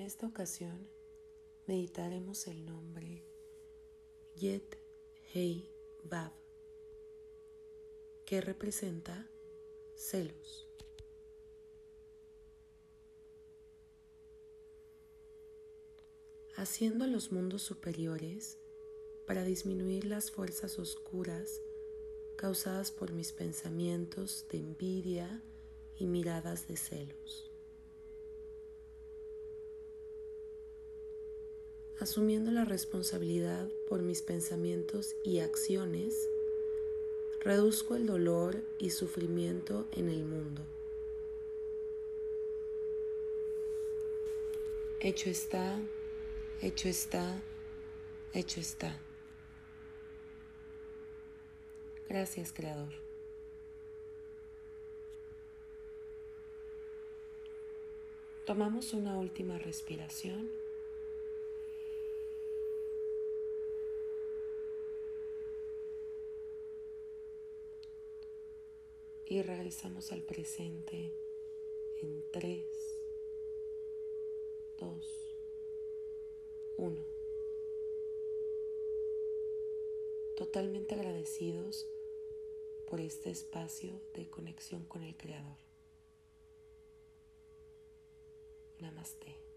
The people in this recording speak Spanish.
En esta ocasión meditaremos el nombre Yet Hei Vav, que representa celos. haciendo los mundos superiores para disminuir las fuerzas oscuras causadas por mis pensamientos de envidia y miradas de celos. Asumiendo la responsabilidad por mis pensamientos y acciones, reduzco el dolor y sufrimiento en el mundo. Hecho está Hecho está, hecho está. Gracias, Creador. Tomamos una última respiración. y regresamos al presente en 3, 2, 1. Totalmente agradecidos por este espacio de conexión con el Creador. Namaste.